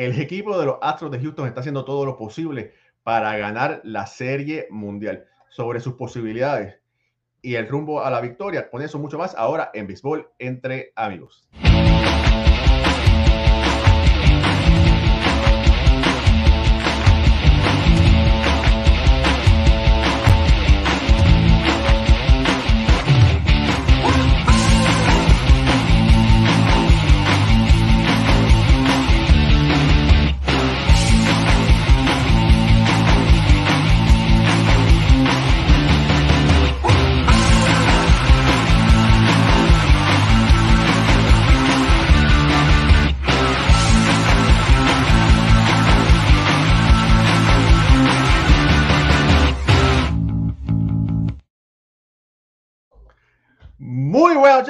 El equipo de los Astros de Houston está haciendo todo lo posible para ganar la Serie Mundial. Sobre sus posibilidades y el rumbo a la victoria, con eso mucho más ahora en Béisbol entre amigos.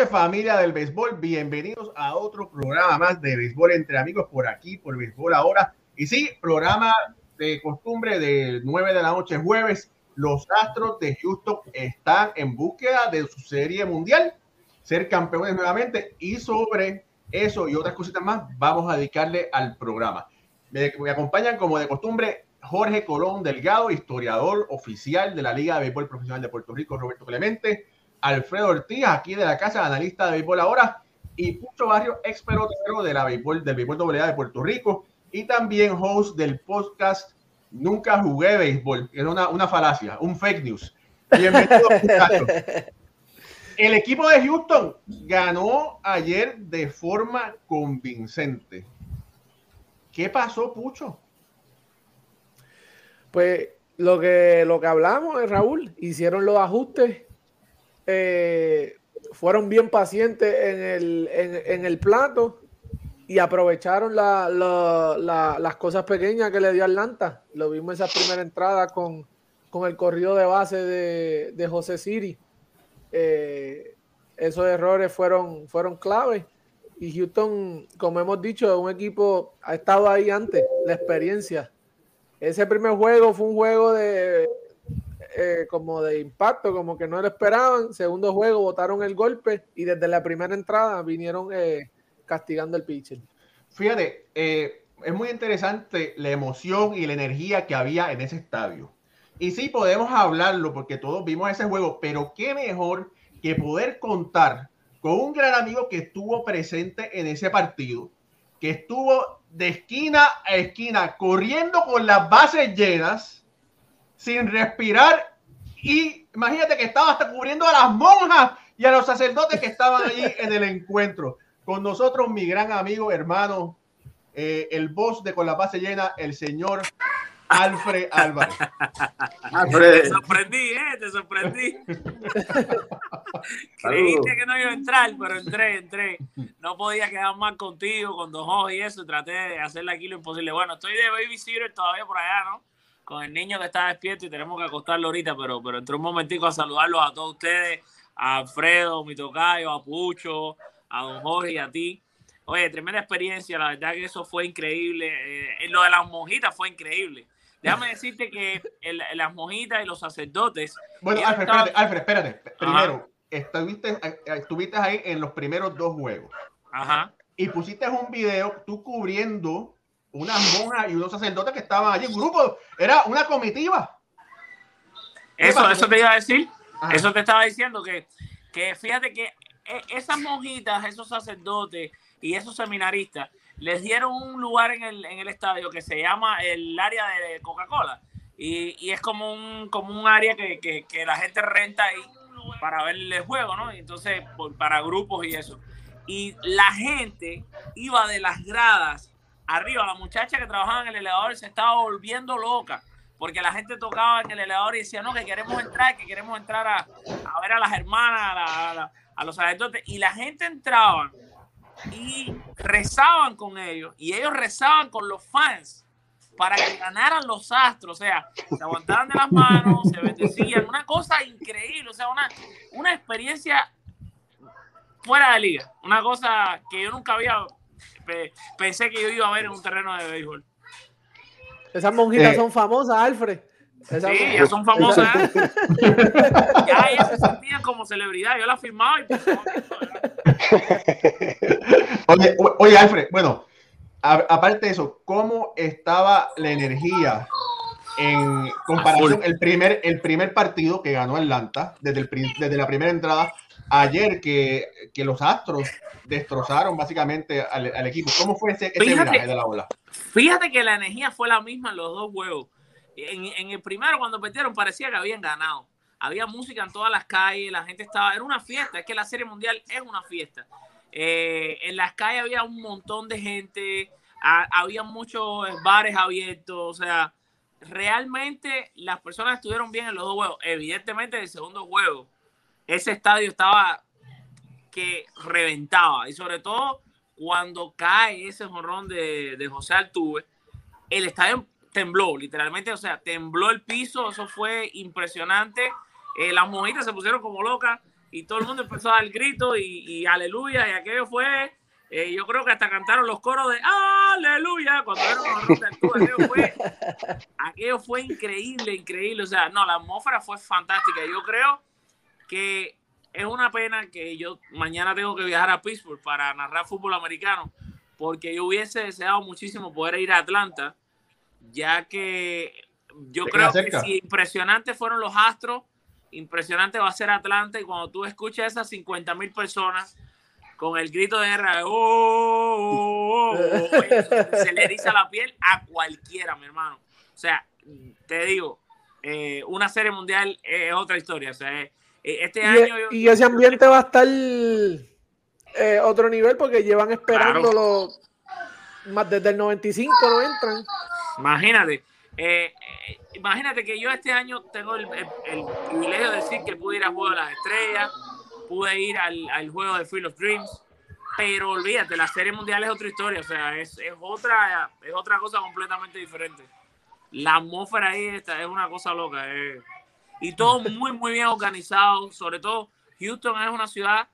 Familia del béisbol, bienvenidos a otro programa más de béisbol entre amigos por aquí, por béisbol ahora. Y sí, programa de costumbre de 9 de la noche jueves. Los Astros de Houston están en búsqueda de su serie mundial, ser campeones nuevamente y sobre eso y otras cositas más vamos a dedicarle al programa. Me, me acompañan como de costumbre Jorge Colón Delgado, historiador oficial de la Liga de Béisbol Profesional de Puerto Rico, Roberto Clemente Alfredo Ortiz, aquí de la casa, analista de béisbol ahora, y Pucho Barrio, ex pelotero de la béisbol, del béisbol AA de Puerto Rico, y también host del podcast Nunca jugué béisbol, era una, una falacia, un fake news. Bienvenido, El equipo de Houston ganó ayer de forma convincente. ¿Qué pasó, Pucho? Pues lo que, lo que hablamos, Raúl, hicieron los ajustes eh, fueron bien pacientes en el, en, el plato y aprovecharon las cosas pequeñas que le dio Atlanta. Lo vimos esa primera entrada con, el corrido de base de, José Siri. Eh, esos errores fueron, fueron clave. Y Houston, como hemos dicho, un equipo ha estado ahí antes, la experiencia. Ese primer juego fue un juego de eh, como de impacto, como que no lo esperaban. Segundo juego, botaron el golpe y desde la primera entrada vinieron eh, castigando el pitcher. Fíjate, eh, es muy interesante la emoción y la energía que había en ese estadio. Y sí, podemos hablarlo porque todos vimos ese juego, pero qué mejor que poder contar con un gran amigo que estuvo presente en ese partido, que estuvo de esquina a esquina corriendo con las bases llenas sin respirar y imagínate que estaba hasta cubriendo a las monjas y a los sacerdotes que estaban allí en el encuentro. Con nosotros mi gran amigo, hermano, eh, el boss de Con la Base Llena, el señor Alfred Álvarez. Te sorprendí, ¿eh? Te sorprendí. Creíste que no iba a entrar, pero entré, entré. No podía quedar más contigo, con dos ojos y eso. Traté de hacerle aquí lo imposible. Bueno, estoy de babysitter todavía por allá, ¿no? Con el niño que está despierto y tenemos que acostarlo ahorita, pero, pero entré un momentico a saludarlos a todos ustedes, a Alfredo, mi tocayo, a Pucho, a don Jorge y a ti. Oye, tremenda experiencia, la verdad que eso fue increíble. Eh, lo de las monjitas fue increíble. Déjame decirte que las monjitas y los sacerdotes. Bueno, Alfred, espérate, Alfred, espérate. Primero, estuviste, eh, estuviste ahí en los primeros dos juegos. Ajá. Y pusiste un video tú cubriendo unas monjas y unos sacerdotes que estaban allí, un grupo, era una comitiva. Eso, eso te iba a decir, eso te estaba diciendo, que, que fíjate que e, esas monjitas, esos sacerdotes y esos seminaristas les dieron un lugar en el, en el estadio que se llama el área de Coca-Cola. Y, y, es como un, como un área que, que, que, la gente renta ahí para ver el juego, ¿no? entonces, por, para grupos y eso. Y la gente iba de las gradas arriba, la muchacha que trabajaba en el elevador se estaba volviendo loca porque la gente tocaba en el elevador y decía, no, que queremos entrar, que queremos entrar a, a ver a las hermanas, a, los sacerdotes. Y la gente entraba y rezaban con ellos y ellos rezaban con los fans para que ganaran los astros, o sea, se aguantaban de las manos, se bendecían, una cosa increíble, o sea, una, una experiencia fuera de liga, una cosa que yo nunca había pensé que yo iba a ver en un terreno de béisbol. Esas monjitas eh. son famosas, Alfred. sí, ya son famosas. ya ellas se sentían como celebridad. Yo la firmaba y oye, oye, Alfred, bueno, aparte de eso, ¿cómo estaba la energía en comparación el primer, el primer partido que ganó Atlanta desde, el, desde la primera entrada ayer que, que los Astros destrozaron básicamente al, equipo. ¿Cómo fue ese, ese fíjate, de la ola? Fíjate que la energía fue la misma en los dos juegos. En, en el primero, cuando perdieron, parecía que habían ganado. Había música en todas las calles, la gente estaba. Era una fiesta, es que la Serie Mundial es una fiesta. Eh, en las calles había un montón de gente, había muchos bares abiertos, o sea, realmente las personas estuvieron bien en los dos juegos. Evidentemente, en el segundo juego, ese estadio estaba que reventaba. Y sobre todo cuando cae ese jorrón de, de José Altuve, el estadio tembló, literalmente, o sea, tembló el piso, eso fue impresionante. Eh, las mojitas se pusieron como locas y todo el mundo empezó a dar grito y, y aleluya, y aquello fue, eh, yo creo que hasta cantaron los coros de aleluya cuando vieron aquello fue, aquello fue increíble, increíble, o sea, no, la atmósfera fue fantástica, yo creo que es una pena que yo mañana tengo que viajar a Pittsburgh para narrar fútbol americano, porque yo hubiese deseado muchísimo poder ir a Atlanta, ya que yo creo que si impresionantes fueron los Astros, impresionante va a ser Atlanta y cuando tú escuchas esas 50 mil personas con el grito de guerra, oh, oh, oh, se le eriza la piel a cualquiera, mi hermano. O sea, te digo, eh, una serie mundial es otra historia. O sea, eh, este año. Y, ese ambiente va a estar eh, otro nivel porque llevan esperándolo más desde el 95 no entran. Imagínate. Eh, imagínate que yo este año tengo el, privilegio de decir que pude ir al Juego de las Estrellas, pude ir al, juego de Field of Dreams, pero olvídate, la Serie Mundial es otra historia, o sea, es, otra, es otra cosa completamente diferente. La atmósfera ahí está, es una cosa loca. Eh y todo muy, muy bien organizado. Sobre todo, Houston es una ciudad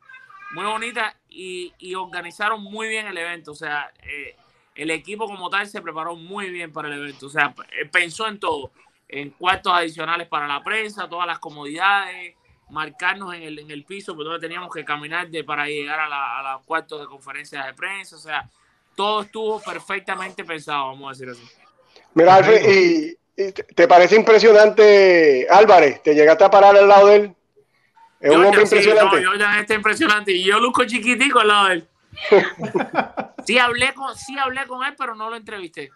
muy bonita y, organizaron muy bien el evento. O sea, eh, el equipo como tal se preparó muy bien para el evento. O sea, eh, pensó en todo, en cuartos adicionales para la prensa, todas las comodidades, marcarnos en el, en el piso, porque donde teníamos que caminar de, para llegar a, la, los cuartos de conferencias de prensa. O sea, todo estuvo perfectamente pensado, vamos a decir así. Mira, Alfred, y ¿Te parece impresionante Álvarez? ¿Te llegaste a parar al lado de él? Es un hombre impresionante. yo ya está impresionante y yo luzco chiquitico al lado de él. sí, hablé con, sí hablé con él, pero no lo entrevisté.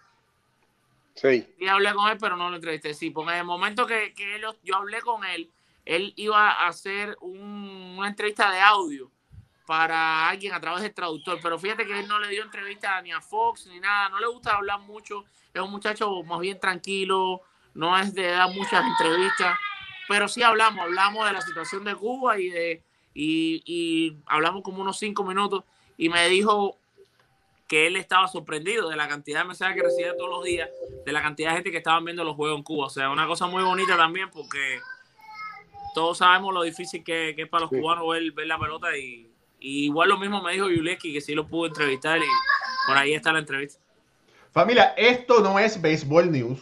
Sí. Sí hablé con él, pero no lo entrevisté. Sí, porque en el momento que, que yo hablé con él, él iba a hacer una entrevista de audio para alguien a través del traductor. Pero fíjate que él no le dio entrevista ni a Fox ni nada. No le gusta hablar mucho es un muchacho más bien tranquilo, no es de dar muchas entrevistas, pero sí hablamos, hablamos de la situación de Cuba y de y, hablamos como unos cinco minutos y me dijo que él estaba sorprendido de la cantidad de mensajes que recibía todos los días, de la cantidad de gente que estaban viendo los juegos en Cuba. O sea, una cosa muy bonita también porque todos sabemos lo difícil que, es para los cubanos ver, la pelota y, igual lo mismo me dijo Yuleski que sí lo pudo entrevistar y por ahí está la entrevista. Familia, esto no es Baseball News.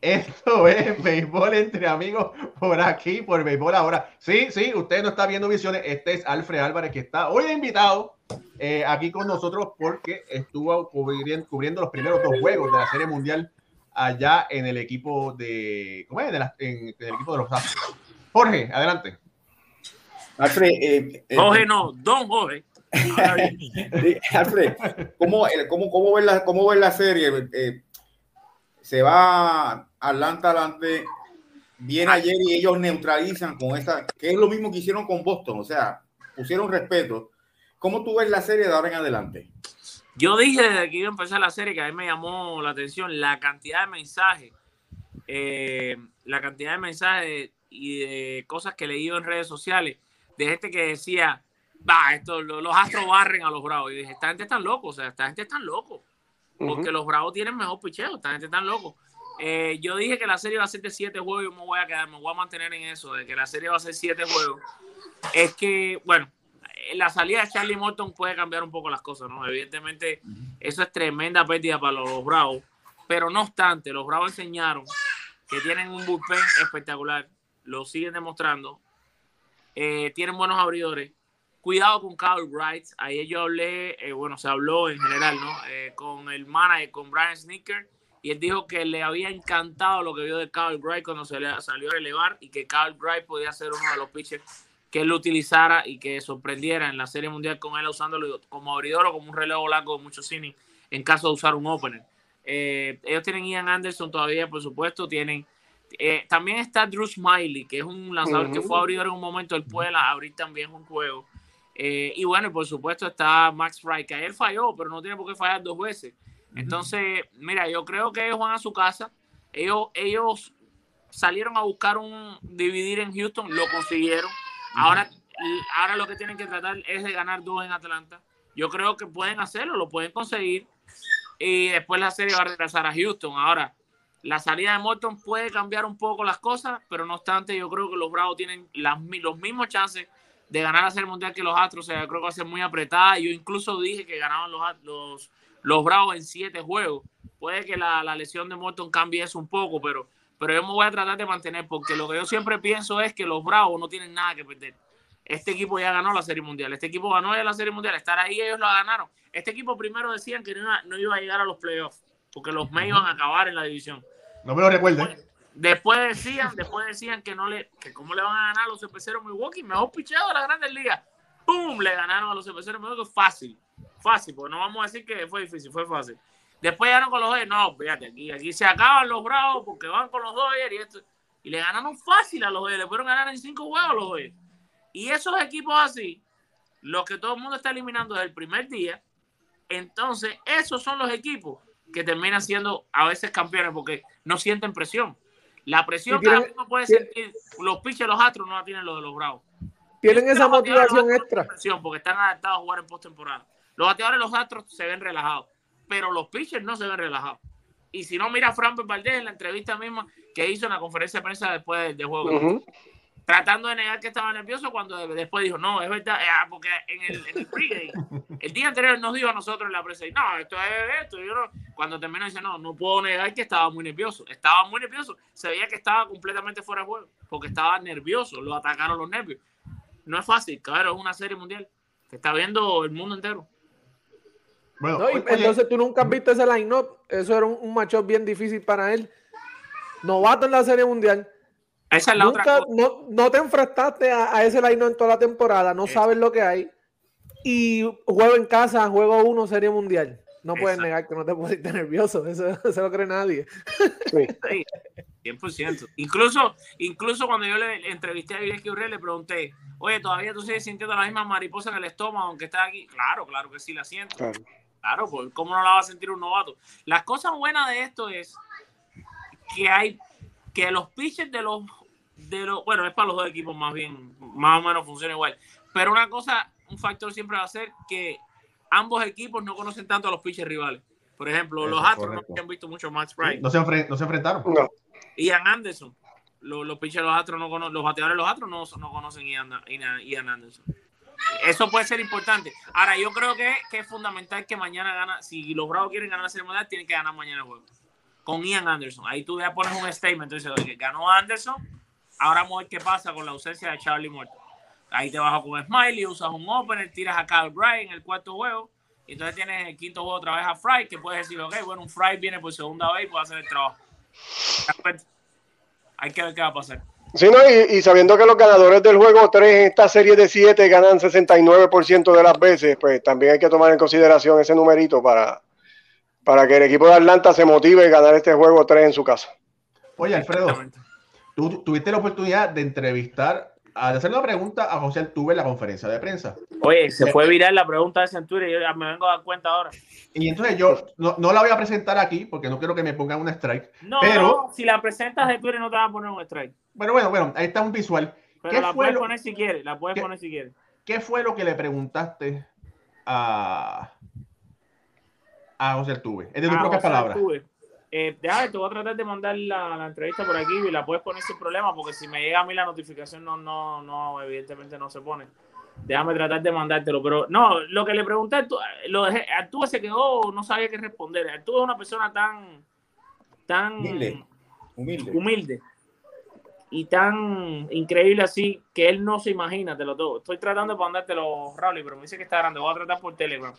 Esto es béisbol entre amigos por aquí, por béisbol ahora. Sí, sí, usted no está viendo visiones. Este es Alfred Álvarez que está hoy invitado eh, aquí con nosotros porque estuvo cubriendo, los primeros dos juegos de la Serie Mundial allá en el equipo de, ¿cómo es? en, el equipo de los Astros. Jorge, adelante. Alfred, eh, eh, Jorge no, Don Jorge. Alfred, ¿cómo, cómo, cómo, ves la, cómo la serie? Eh, se va Atlanta adelante, viene ayer y ellos neutralizan con esa, que es lo mismo que hicieron con Boston, o sea, pusieron respeto. ¿Cómo tú ves la serie de ahora en adelante? Yo dije desde que iba a empezar la serie que a mí me llamó la atención la cantidad de mensajes, eh, la cantidad de mensajes y de cosas que leí en redes sociales de gente que decía, va, esto, los, astros barren a los bravos. Y dije, esta gente está loco, o sea, esta gente está loco. Porque los bravos tienen mejor picheo, esta gente está loco. Eh, yo dije que la serie va a ser de siete juegos y me voy a quedar, me voy a mantener en eso, de que la serie va a ser siete juegos. Es que, bueno, la salida de Charlie Morton puede cambiar un poco las cosas, ¿no? Evidentemente, eso es tremenda pérdida para los, Bravos. Pero no obstante, los Bravos enseñaron que tienen un bullpen espectacular, lo siguen demostrando, eh, tienen buenos abridores cuidado con Carl Wright. Ahí yo hablé, eh, bueno, se habló en general, ¿no? Eh, con el manager, con Brian Snicker, y él dijo que le había encantado lo que vio de Carl Wright cuando se le salió a elevar y que Carl Wright podía ser uno de los pitchers que él utilizara y que sorprendiera en la Serie Mundial con él usándolo como abridor o como un relevo largo de muchos innings en caso de usar un opener. Eh, ellos tienen Ian Anderson todavía, por supuesto, tienen... también está Drew Smiley, que es un lanzador que fue abridor en un momento, él puede abrir también un juego. Eh, y bueno, por supuesto está Max Fry, que él falló, pero no tiene por qué fallar dos veces. Entonces, mira, yo creo que ellos van a su casa. Ellos, ellos salieron a buscar un dividir en Houston, lo consiguieron. Ahora, ahora lo que tienen que tratar es de ganar dos en Atlanta. Yo creo que pueden hacerlo, lo pueden conseguir. Y después la serie va a regresar a Houston. Ahora, la salida de Morton puede cambiar un poco las cosas, pero no obstante, yo creo que los Bravos tienen los mismos chances de ganar la Serie Mundial que los Astros. O sea, creo que va a ser muy apretada. Yo incluso dije que ganaban los, los, los Bravos en siete juegos. Puede que la, la, lesión de Morton cambie eso un poco, pero, pero yo me voy a tratar de mantener porque lo que yo siempre pienso es que los Bravos no tienen nada que perder. Este equipo ya ganó la Serie Mundial. Este equipo ganó ya la Serie Mundial. Estar ahí ellos la ganaron. Este equipo primero decían que no iba, no iba a llegar a los playoffs porque los Mets iban a acabar en la división. No me lo recuerden. Después decían, después decían que no le, que cómo le van a ganar a los cerveceros Milwaukee, mejor pichado de la Grandes Ligas. ¡Pum! Le ganaron a los cerveceros Milwaukee fácil, fácil, porque no vamos a decir que fue difícil, fue fácil. Después ganaron con los Dodgers, no, fíjate, aquí, aquí se acaban los bravos porque van con los Dodgers y esto. Y le ganaron fácil a los Dodgers, le fueron ganar en cinco juegos a los Dodgers. Y esos equipos así, los que todo el mundo está eliminando desde el primer día, entonces esos son los equipos que terminan siendo a veces campeones porque no sienten presión. La presión que uno puede sentir, los pitchers, los astros no la tienen los de los bravos. Tienen esa motivación extra. Presión porque están adaptados a jugar en postemporada. Los bateadores, los astros se ven relajados, pero los pitchers no se ven relajados. Y si no, mira a Fran Valdez en la entrevista misma que hizo en la conferencia de prensa después del juego tratando de negar que estaba nervioso cuando después dijo, no, es verdad, ah, porque en el, en el pregame, el día anterior nos dijo a nosotros en la prensa, no, esto es esto, yo no, cuando terminó dice, no, no puedo negar que estaba muy nervioso, estaba muy nervioso, se veía que estaba completamente fuera de juego, porque estaba nervioso, lo atacaron los nervios. No es fácil, claro, es una serie mundial, que está viendo el mundo entero. Bueno, entonces tú nunca has visto ese line-up, eso era un, un matchup bien difícil para él. Novato en la serie mundial esa es la otra cosa. No, no, te enfrentaste a, a ese line en toda la temporada, no sabes lo que hay. Y juego en casa, juego uno, serie mundial. No puedes negar que no te pusiste nervioso, eso, se lo cree nadie. Sí. 100%. Incluso, incluso cuando yo le entrevisté a Villeski Urrell, le pregunté, oye, ¿todavía tú sigues sintiendo la misma mariposa en el estómago aunque estás aquí? Claro, claro que sí la siento. Claro, claro pues, ¿cómo no la va a sentir un novato? Las cosas buenas de esto es que hay que los pitchers de los de los, bueno, es para los dos equipos más bien, más o menos funciona igual. Pero una cosa, un factor siempre va a ser que ambos equipos no conocen tanto a los pitchers rivales. Por ejemplo, los Astros no han visto mucho Max Pride. No se, no se enfrentaron. No. Ian Anderson. Los, los pitchers de los Astros no conocen, los bateadores de los Astros no, no conocen Ian, Ian, Anderson. Eso puede ser importante. Ahora, yo creo que, que, es fundamental que mañana gana. Si los Bravos quieren ganar la serie mundial, tienen que ganar mañana el juego. Con Ian Anderson. Ahí tú ya pones un statement. Entonces, ganó Anderson Ahora vamos a ver qué pasa con la ausencia de Charlie muerto. Ahí te bajas con Smiley, usas un opener, tiras a Kyle Bryant en el cuarto juego. Y entonces tienes el quinto juego otra vez a Fry, que puedes decir, ok, bueno, un Fry viene por segunda vez y puede hacer el trabajo. Hay que ver qué va a pasar. Sí, no, y, sabiendo que los ganadores del juego 3 en esta serie de 7 ganan 69% de las veces, pues también hay que tomar en consideración ese numerito para, para que el equipo de Atlanta se motive a ganar este juego 3 en su casa. Oye, Alfredo, tú tuviste la oportunidad de entrevistar, de hacer una pregunta a José Altuve en la conferencia de prensa. Oye, se fue viral la pregunta de Centuria y yo ya me vengo a dar cuenta ahora. Y entonces yo no, no, la voy a presentar aquí porque no quiero que me pongan un strike. No, pero si la presentas de Twitter no te van a poner un strike. Bueno, bueno, bueno, ahí está un visual. Pero la puedes poner si quieres, la puedes poner si quieres. ¿Qué fue lo que le preguntaste a, a José Altuve? Es de tus propias palabras. Eh, déjame, te voy a tratar de mandar la, la, entrevista por aquí y la puedes poner sin problema porque si me llega a mí la notificación no, no, no, evidentemente no se pone. Déjame tratar de mandártelo, pero no, lo que le pregunté, lo dejé, Arturo se quedó, no sabía qué responder. Arturo es una persona tan, tan humilde, humilde. humilde y tan increíble así que él no se imagina, te lo todo. Estoy tratando de mandártelo, Raúl, pero me dice que está grande. Voy a tratar por Telegram.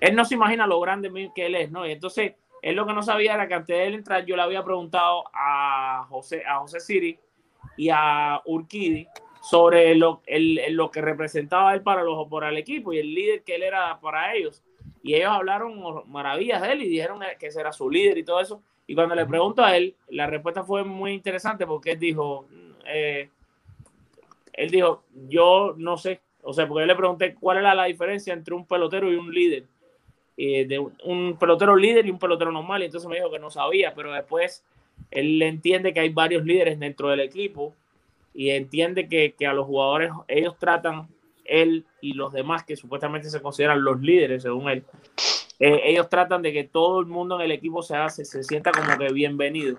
Él no se imagina lo grande que él es, ¿no? Y entonces, él lo que no sabía era que antes de él entrar, yo le había preguntado a José, a José Siri y a Urquidi sobre lo, lo que representaba él para, los, para el equipo y el líder que él era para ellos. Y ellos hablaron maravillas de él y dijeron que ese era su líder y todo eso. Y cuando le pregunto a él, la respuesta fue muy interesante porque él dijo, eh, él dijo, yo no sé, o sea, porque yo le pregunté cuál era la diferencia entre un pelotero y un líder, de un pelotero líder y un pelotero normal, y entonces me dijo que no sabía, pero después él entiende que hay varios líderes dentro del equipo y entiende que, que a los jugadores ellos tratan él y los demás que supuestamente se consideran los líderes según él, eh, ellos tratan de que todo el mundo en el equipo se hace, se sienta como que bienvenido.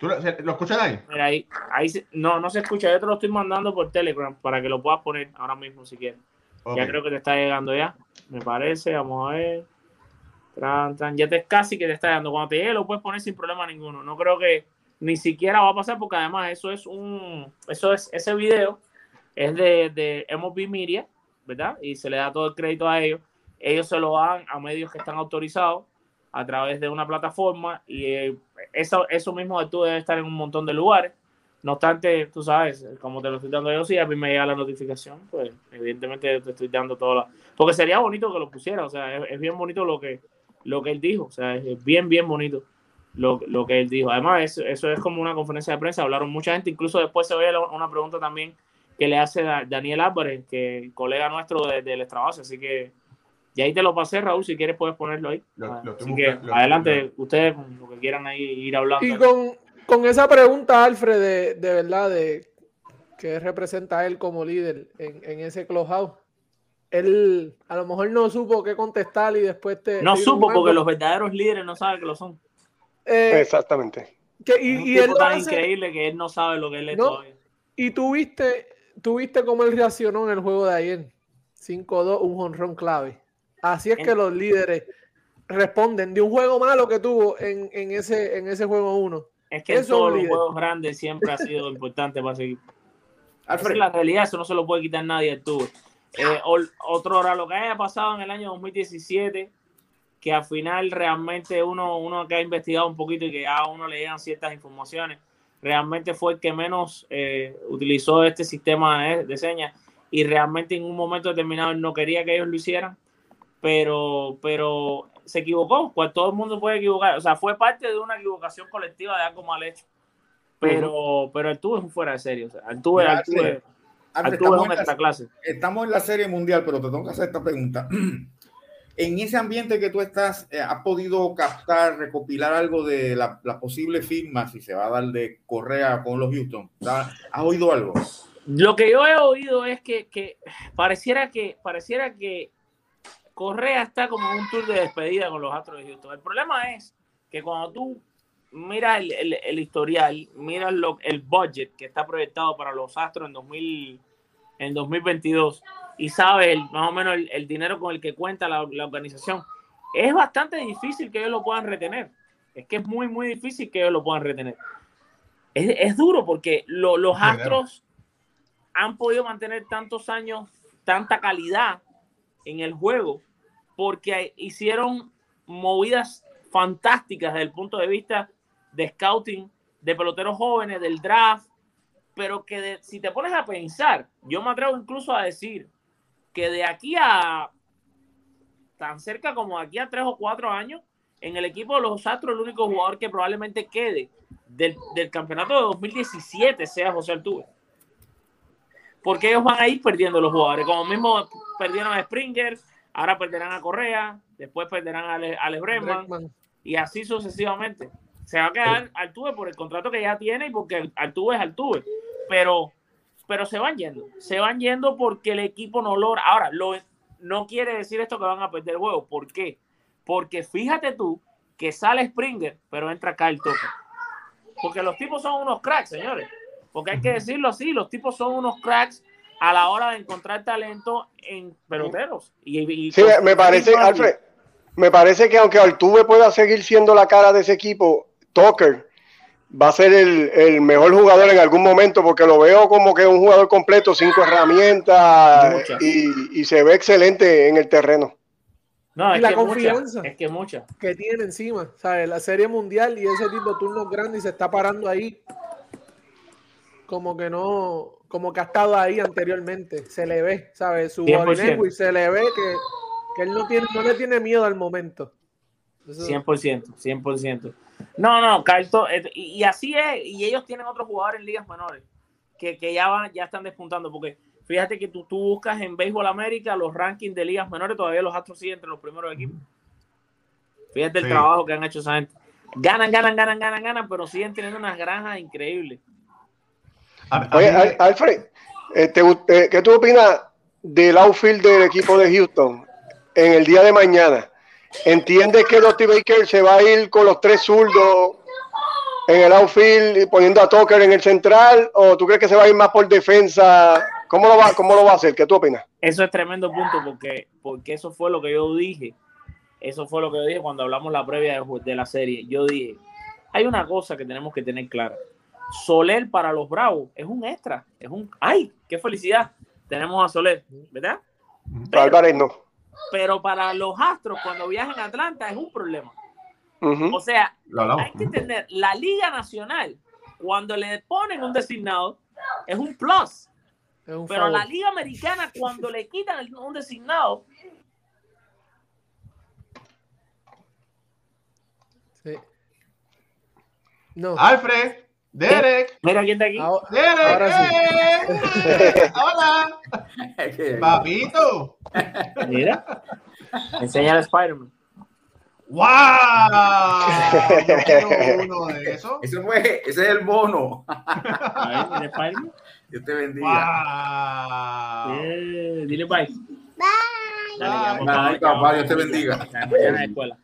lo, escuchas ahí? ahí, ahí no, no se escucha. Yo te lo estoy mandando por Telegram para que lo puedas poner ahora mismo si quieres. Ya creo que te está llegando ya, me parece. Vamos a ver. Ya te casi que te está llegando. Cuando te llegue lo puedes poner sin problema ninguno. No creo que ni siquiera va a pasar porque además eso es un, eso es, ese video es de, de MOB Media, ¿verdad? Y se le da todo el crédito a ellos ellos se lo dan a medios que están autorizados a través de una plataforma y eh, eso, eso mismo tú debe estar en un montón de lugares. No obstante, tú sabes, como te lo estoy dando yo, si a mí me llega la notificación, pues evidentemente te estoy dando toda la... Porque sería bonito que lo pusiera, o sea, es, bien bonito lo que, lo que él dijo, o sea, es bien, bien bonito lo, lo que él dijo. Además, eso, eso, es como una conferencia de prensa, hablaron mucha gente, incluso después se oye una pregunta también que le hace Daniel Álvarez, que colega nuestro del de, así que y ahí te lo pasé, Raúl, si quieres puedes ponerlo ahí. Ah, así que adelante, ustedes lo que quieran ahí ir hablando. Y con, esa pregunta, Alfred, de, de verdad, de qué representa él como líder en, ese clubhouse, él a lo mejor no supo qué contestar y después te... No supo porque los verdaderos líderes no saben que lo son. Eh, Exactamente. Que, y, es tan increíble que él no sabe lo que él es todavía. Y tuviste, tuviste cómo él reaccionó en el juego de ayer. 5-2, un honrón clave. Así es que los líderes responden de un juego malo que tuvo en, ese, en ese juego 1. Es que en todos los juegos grandes siempre ha sido importante para seguir. Alfred. la realidad, eso no se lo puede quitar nadie tuvo. Eh, otro hora, lo que haya pasado en el año 2017, que al final realmente uno, uno que ha investigado un poquito y que a uno le llegan ciertas informaciones, realmente fue el que menos eh, utilizó este sistema de, de señas. Y realmente en un momento determinado no quería que ellos lo hicieran pero, pero se equivocó, pues todo el mundo puede equivocar, o sea, fue parte de una equivocación colectiva de algo mal hecho. Pero, pero el tubo es un fuera de serie, o sea, el tubo, es nuestra clase. Estamos en la serie mundial, pero te tengo que hacer esta pregunta. en ese ambiente que tú estás, eh, ¿has podido captar, recopilar algo de la, posible firma si se va a dar de Correa con los Houston? ¿Has oído algo? Lo que yo he oído es que, que pareciera que pareciera que Correa está como en un tour de despedida con los Astros de Houston. El problema es que cuando tú miras el, historial, miras lo, el budget que está proyectado para los Astros en, 2000, en 2022 y sabes más o menos el, dinero con el que cuenta la, organización, es bastante difícil que ellos lo puedan retener. Es que es muy, muy difícil que ellos lo puedan retener. Es, duro porque los Astros han podido mantener tantos años, tanta calidad en el juego porque hicieron movidas fantásticas desde el punto de vista de scouting, de peloteros jóvenes, del draft, pero que si te pones a pensar, yo me atrevo incluso a decir que de aquí a tan cerca como aquí a tres o cuatro años, en el equipo de los Astros, el único jugador que probablemente quede del, campeonato de 2017 sea José Altuve. Porque ellos van a ir perdiendo los jugadores, como mismo perdieron a Springer, ahora perderán a Correa, después perderán a Alex Bregman, y así sucesivamente. Se va a quedar Altuve por el contrato que ya tiene y porque Altuve es Altuve, pero, pero se van yendo, se van yendo porque el equipo no logra. Ahora, lo, no quiere decir esto que van a perder el juego, ¿por qué? Porque fíjate tú que sale Springer, pero entra Kyle Tucker. Porque los tipos son unos cracks, señores. Porque hay que decirlo así, los tipos son unos cracks a la hora de encontrar talento en peloteros. Y, sí, me parece, Alfred, me parece que aunque Altuve pueda seguir siendo la cara de ese equipo, Tucker va a ser el, mejor jugador en algún momento porque lo veo como que es un jugador completo, cinco herramientas y, se ve excelente en el terreno. No, y la confianza es que, mucha. que tiene encima, ¿sabes? La serie mundial y ese tipo de turnos grandes y se está parando ahí. Como que no, como que ha estado ahí anteriormente. Se le ve, ¿sabes? Su body se le ve que, que, él no, tiene, no le tiene miedo al momento. 100%, 100%. No, no, Carlton, eh, y, así es, y ellos tienen otros jugadores en ligas menores que, ya, van, ya están despuntando, porque fíjate que tú, tú buscas en Béisbol América los rankings de ligas menores, todavía los Astros siguen entre los primeros equipos. Fíjate el trabajo que han hecho esa gente. Ganan, ganan, ganan, ganan, ganan, pero siguen teniendo unas granjas increíbles. Oye, Alfred, eh, ¿qué tú opinas del outfield del equipo de Houston en el día de mañana? ¿Entiendes que Dusty Baker se va a ir con los tres zurdos en el outfield y poniendo a Tucker en el central? ¿O tú crees que se va a ir más por defensa? ¿Cómo lo va, cómo lo va a hacer? ¿Qué tú opinas? Eso es tremendo punto porque, porque eso fue lo que yo dije. Eso fue lo que yo dije cuando hablamos la previa de, de la serie. Yo dije, hay una cosa que tenemos que tener clara. Soler para los Bravos es un extra. Es un, ¡ay! ¡Qué felicidad! Tenemos a Soler, ¿verdad? Pero, Álvarez no pero para los Astros cuando viajan a Atlanta es un problema. O sea, hay que entender, la Liga Nacional, cuando le ponen un designado, es un plus. pero la Liga Americana, cuando le quitan un designado, Sí. No. Alfred, Derek. Mira quién está aquí. Derek. Ahora sí. Hola. Papito. Mira. Enseña a Spider-Man. ¡Wow! uno de eso. Ese, fue, ese es el mono. Spider-Man. Dios te bendiga. Wow. Eh, dile bye. Bye. Dale, bye, papá, Dios te bendiga. Mañana escuela.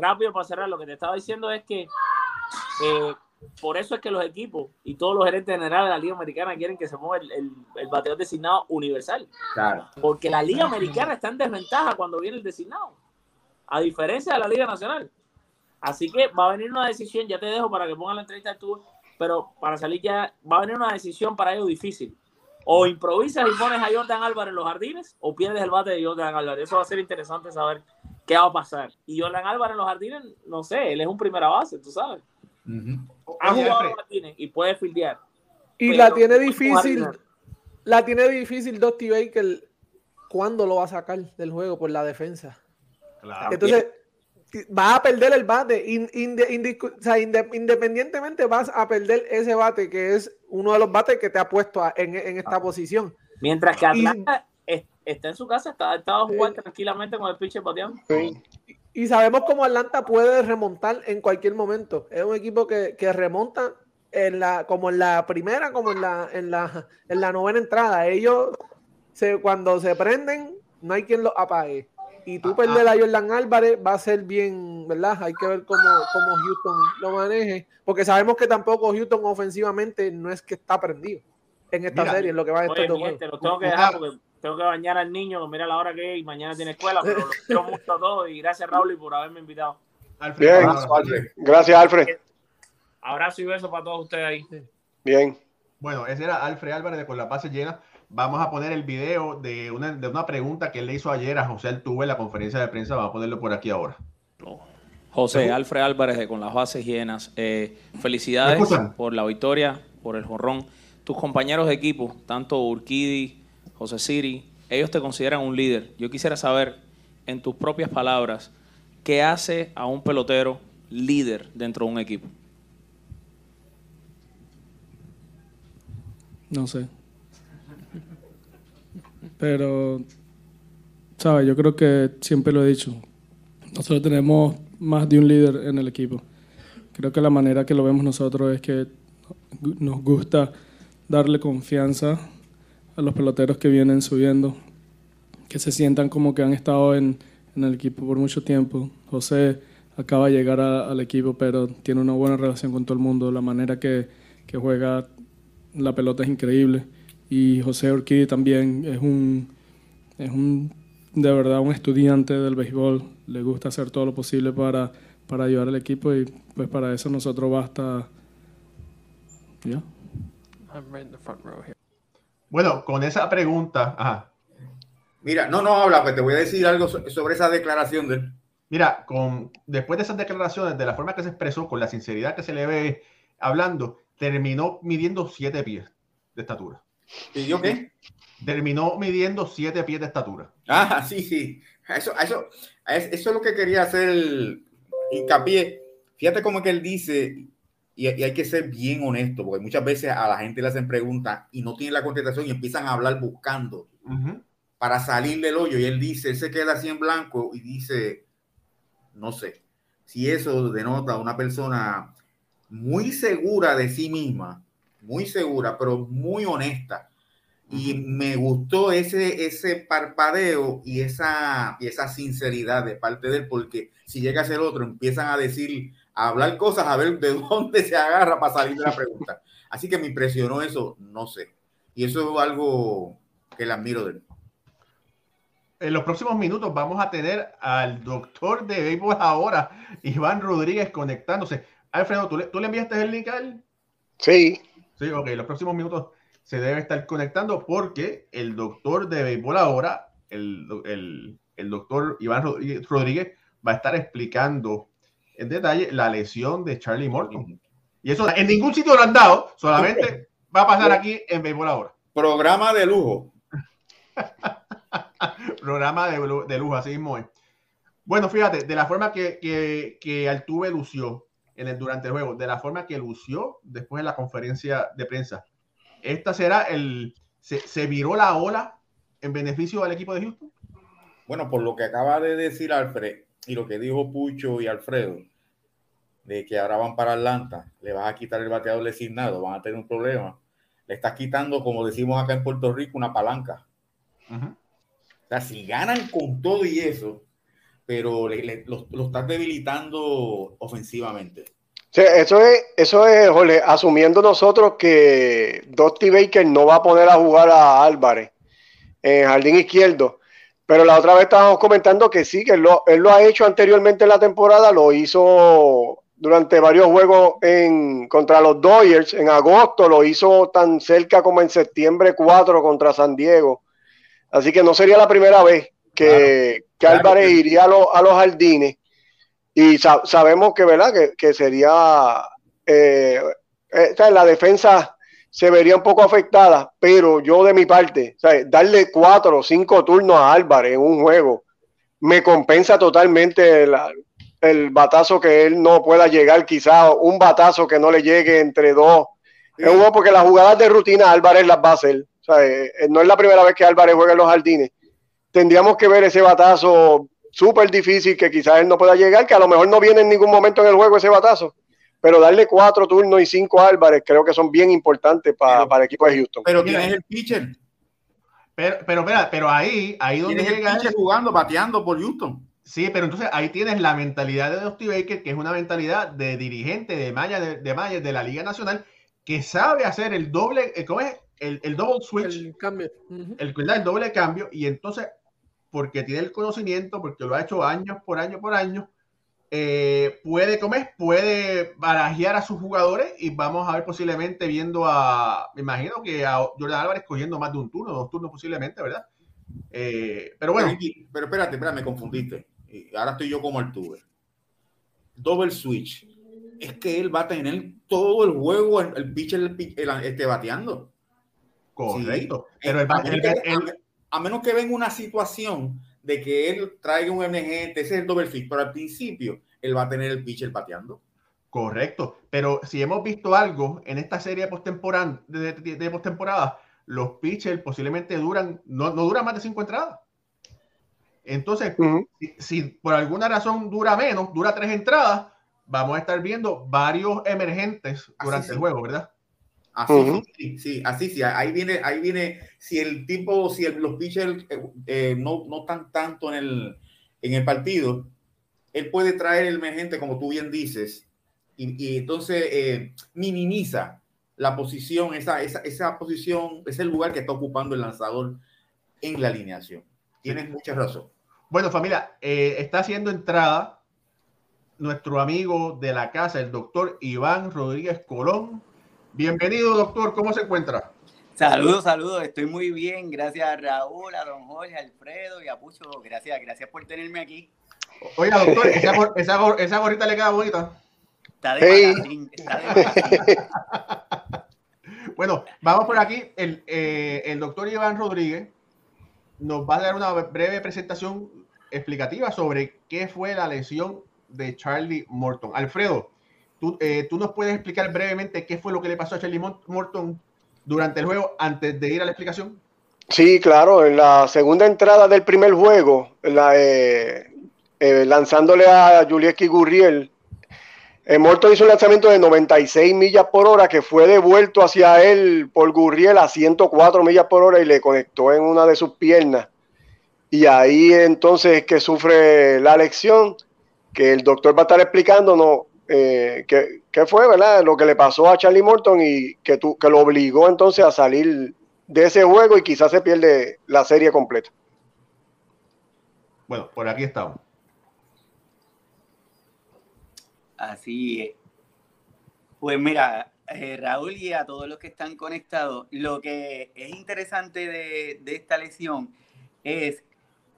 rápido para cerrar, lo que te estaba diciendo es que eh, por eso es que los equipos y todos los gerentes generales de la Liga Americana quieren que se mueva el, el, bateador designado universal. Claro. Porque la Liga Americana está en desventaja cuando viene el designado. A diferencia de la Liga Nacional. Así que va a venir una decisión, ya te dejo para que pongan la entrevista tú, pero para salir ya va a venir una decisión para ellos difícil. O improvisas y pones a Jordan Álvarez en los jardines o pierdes el bate de Jordan Álvarez. Eso va a ser interesante saber qué va a pasar. Y Jordan Álvarez en los jardines, no sé, él es un primera base, tú sabes ha jugado y puede fildear. Y la tiene difícil. La tiene difícil Dusty Baker. ¿Cuándo lo va a sacar del juego por la defensa? Entonces, vas a perder el bate. independientemente, vas a perder ese bate que es uno de los bates que te ha puesto en, esta ah. posición. Mientras que Atlanta está en su casa, está, está jugando tranquilamente con el pitcher bateando. Y sabemos cómo Atlanta puede remontar en cualquier momento. Es un equipo que, remonta en la, como en la primera, como en la, en la, en la novena entrada. Ellos, se, cuando se prenden, no hay quien los apague. Y tú ah, perder ah. a Jordan Álvarez va a ser bien, ¿verdad? Hay que ver cómo, cómo Houston lo maneje. Porque sabemos que tampoco Houston ofensivamente no es que está prendido en esta serie, en lo que va a estar Lo tengo que dejar porque tengo que bañar al niño, mira la hora que es y mañana tiene escuela, pero los quiero mucho a todos y gracias Raúl por haberme invitado. Bien, gracias Alfred. Abrazo y beso para todos ustedes ahí. Bien. Bueno, ese era Alfred Álvarez de Con la Base Llena. Vamos a poner el video de una, de una pregunta que él le hizo ayer a José Altuve en la conferencia de prensa. Vamos a ponerlo por aquí ahora. José, Alfred Álvarez de Con las Bases Llenas. Eh, felicidades por la victoria, por el jorrón. Tus compañeros de equipo, tanto Urquidi, José Siri, ellos te consideran un líder. Yo quisiera saber, en tus propias palabras, ¿qué hace a un pelotero líder dentro de un equipo? No sé. Pero, ¿sabes? Yo creo que siempre lo he dicho. Nosotros tenemos más de un líder en el equipo. Creo que la manera que lo vemos nosotros es que nos gusta darle confianza a los peloteros que vienen subiendo, que se sientan como que han estado en, en el equipo por mucho tiempo. José acaba de llegar al equipo, pero tiene una buena relación con todo el mundo. La manera que, que juega la pelota es increíble. Y José Orquídez también es un, es un, de verdad, un estudiante del béisbol. Le gusta hacer todo lo posible para, para ayudar al equipo y pues para eso nosotros basta Bueno, con esa pregunta, ajá. Mira, no, no habla, pues te voy a decir algo sobre esa declaración de Mira, con, después de esas declaraciones, de la forma que se expresó, con la sinceridad que se le ve hablando, terminó midiendo siete pies de estatura. ¿Y yo qué? Terminó midiendo siete pies de estatura. Ah, sí, sí. Eso, eso, eso es lo que quería hacer el hincapié. Fíjate cómo que él dice, y, hay que ser bien honesto, porque muchas veces a la gente le hacen preguntas y no tienen la contestación y empiezan a hablar buscando para salir del hoyo. Y él dice, él se queda así en blanco y dice, no sé, si eso denota una persona muy segura de sí misma, muy segura, pero muy honesta. Y me gustó ese, ese parpadeo y esa, y esa sinceridad de parte de él, porque si llega a ser otro, empiezan a decir, a hablar cosas, a ver de dónde se agarra para salir de la pregunta. Así que me impresionó eso, no sé. Y eso es algo que le admiro de él en los próximos minutos vamos a tener al doctor de béisbol ahora, Iván Rodríguez, conectándose. Alfredo, ¿tú le, ¿tú le enviaste el link a él? Sí. Sí, ok. En los próximos minutos se debe estar conectando porque el doctor de béisbol ahora, el, el, el doctor Iván Rodríguez, va a estar explicando en detalle la lesión de Charlie Morton. Y eso en ningún sitio lo han dado, solamente va a pasar aquí en béisbol ahora. Programa de lujo. Programa de, de, lujo, así mismo es. Bueno, fíjate, de la forma que, que, que Altuve lució en el, durante el juego, de la forma que lució después de la conferencia de prensa, esta será el. Se, se viró la ola en beneficio del equipo de Houston. Bueno, por lo que acaba de decir Alfred y lo que dijo Pucho y Alfredo, de que ahora van para Atlanta, le vas a quitar el bateador designado, van a tener un problema. Le estás quitando, como decimos acá en Puerto Rico, una palanca. O sea, si ganan con todo y eso, pero lo, están debilitando ofensivamente. Sí, eso es, eso es, Jorge, asumiendo nosotros que Dusty Baker no va a poner a jugar a Álvarez en jardín izquierdo. Pero la otra vez estábamos comentando que sí, que él lo, él lo ha hecho anteriormente en la temporada, lo hizo durante varios juegos en, contra los Dodgers en agosto, lo hizo tan cerca como en septiembre 4 contra San Diego. Así que no sería la primera vez que, Álvarez iría a, a, los jardines. Y sabemos que, ¿verdad? Que, sería. Eh, eh la defensa se vería un poco afectada, pero yo de mi parte, darle cuatro o cinco turnos a Álvarez en un juego me compensa totalmente el, batazo que él no pueda llegar, quizá un batazo que no le llegue entre dos. Es un porque las jugadas de rutina Álvarez las va a hacer. Eh, eh, no es la primera vez que Álvarez juega en los jardines. Tendríamos que ver ese batazo súper difícil que quizás él no pueda llegar, que a lo mejor no viene en ningún momento en el juego ese batazo. Pero darle cuatro turnos y cinco a Álvarez creo que son bien importantes para, para el equipo de Houston. Pero tienes el pitcher. Pero, pero, pero ahí, ahí donde llega. El pitcher jugando, bateando por Houston. Sí, pero entonces ahí tienes la mentalidad de Dusty Baker, que es una mentalidad de dirigente de Maya de, de, de la Liga Nacional, que sabe hacer el doble, eh, ¿cómo es? el, el double switch, el cambio, el, el doble cambio, y entonces, porque tiene el conocimiento, porque lo ha hecho años por año por año, eh, puede comer, puede barajear a sus jugadores y vamos a ver posiblemente viendo a, me imagino que a Jordan Álvarez cogiendo más de un turno, dos turnos posiblemente, ¿verdad? Eh, pero bueno. Pero, espérate, espérate, me confundiste. Ahora estoy yo como el tuber. Double switch. Es que él va a tener todo el juego, el, el pitcher, el, este, bateando. Correcto. Pero a, menos que venga una situación de que él traiga un emergente, ese es el doble fit, pero al principio él va a tener el pitcher pateando. Correcto. Pero si hemos visto algo en esta serie de postemporada, de, postemporada los pitchers posiblemente duran, no, no duran más de cinco entradas. Entonces, si, por alguna razón dura menos, dura tres entradas, vamos a estar viendo varios emergentes durante el juego, ¿verdad? Así sí, sí, así sí. Ahí viene, ahí viene, si el tipo, si los pitchers eh, eh, no, no están tanto en el, en el partido, él puede traer el emergente, como tú bien dices, y, entonces eh, minimiza la posición, esa, esa, esa posición, es el lugar que está ocupando el lanzador en la alineación. Tienes mucha razón. Bueno, familia, está haciendo entrada nuestro amigo de la casa, el doctor Iván Rodríguez Colón Bienvenido, doctor. ¿Cómo se encuentra? Saludos, saludos. Estoy muy bien. Gracias a Raúl, a don Jorge, a Alfredo y a Pucho. Gracias, gracias por tenerme aquí. Oiga, doctor, esa, esa, gorrita le queda bonita. Está de está de Bueno, vamos por aquí. El, eh, el doctor Iván Rodríguez nos va a dar una breve presentación explicativa sobre qué fue la lesión de Charlie Morton. Alfredo, ¿tú, eh, ¿tú nos puedes explicar brevemente qué fue lo que le pasó a Charlie Morton durante el juego antes de ir a la explicación? Sí, claro, en la segunda entrada del primer juego, la, eh, eh, lanzándole a Julieski Gurriel, eh, Morton hizo un lanzamiento de 96 millas por hora que fue devuelto hacia él por Gurriel a 104 millas por hora y le conectó en una de sus piernas. Y ahí entonces que sufre la lección, que el doctor va a estar explicándonos eh, qué, fue, ¿verdad? Lo que le pasó a Charlie Morton y que, tu, que lo obligó entonces a salir de ese juego y quizás se pierde la serie completa. Bueno, por aquí estamos. Así es. Pues mira, eh, Raúl y a todos los que están conectados, lo que es interesante de, esta lesión es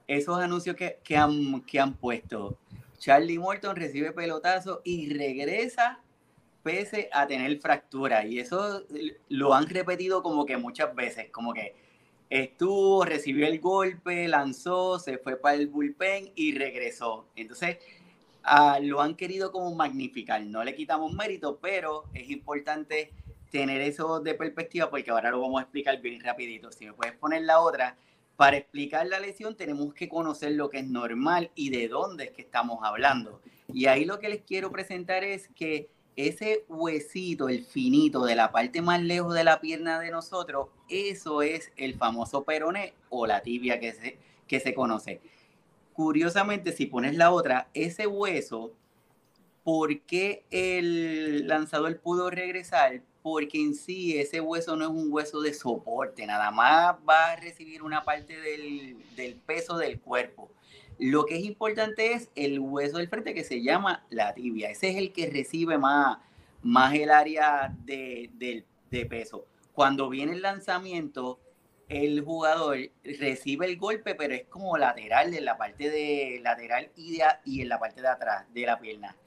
esos anuncios que, que, han, que han puesto. Charlie Morton recibe pelotazo y regresa pese a tener fractura. Y eso lo han repetido como que muchas veces, como que estuvo, recibió el golpe, lanzó, se fue para el bullpen y regresó. Entonces, ah, lo han querido como magnificar. No le quitamos mérito, pero es importante tener eso de perspectiva porque ahora lo vamos a explicar bien rapidito. Si me puedes poner la otra, para explicar la lesión tenemos que conocer lo que es normal y de dónde es que estamos hablando. Y ahí lo que les quiero presentar es que ese huesito, el finito de la parte más lejos de la pierna de nosotros, eso es el famoso peroné o la tibia que se, que se conoce. Curiosamente, si pones la otra, ese hueso, ¿por qué el lanzador pudo regresar? porque en sí ese hueso no es un hueso de soporte, nada más va a recibir una parte del, peso del cuerpo. Lo que es importante es el hueso del frente que se llama la tibia. Ese es el que recibe más, más el área de, peso. Cuando viene el lanzamiento, el jugador recibe el golpe, pero es como lateral, en la parte de lateral y, y en la parte de atrás de la pierna.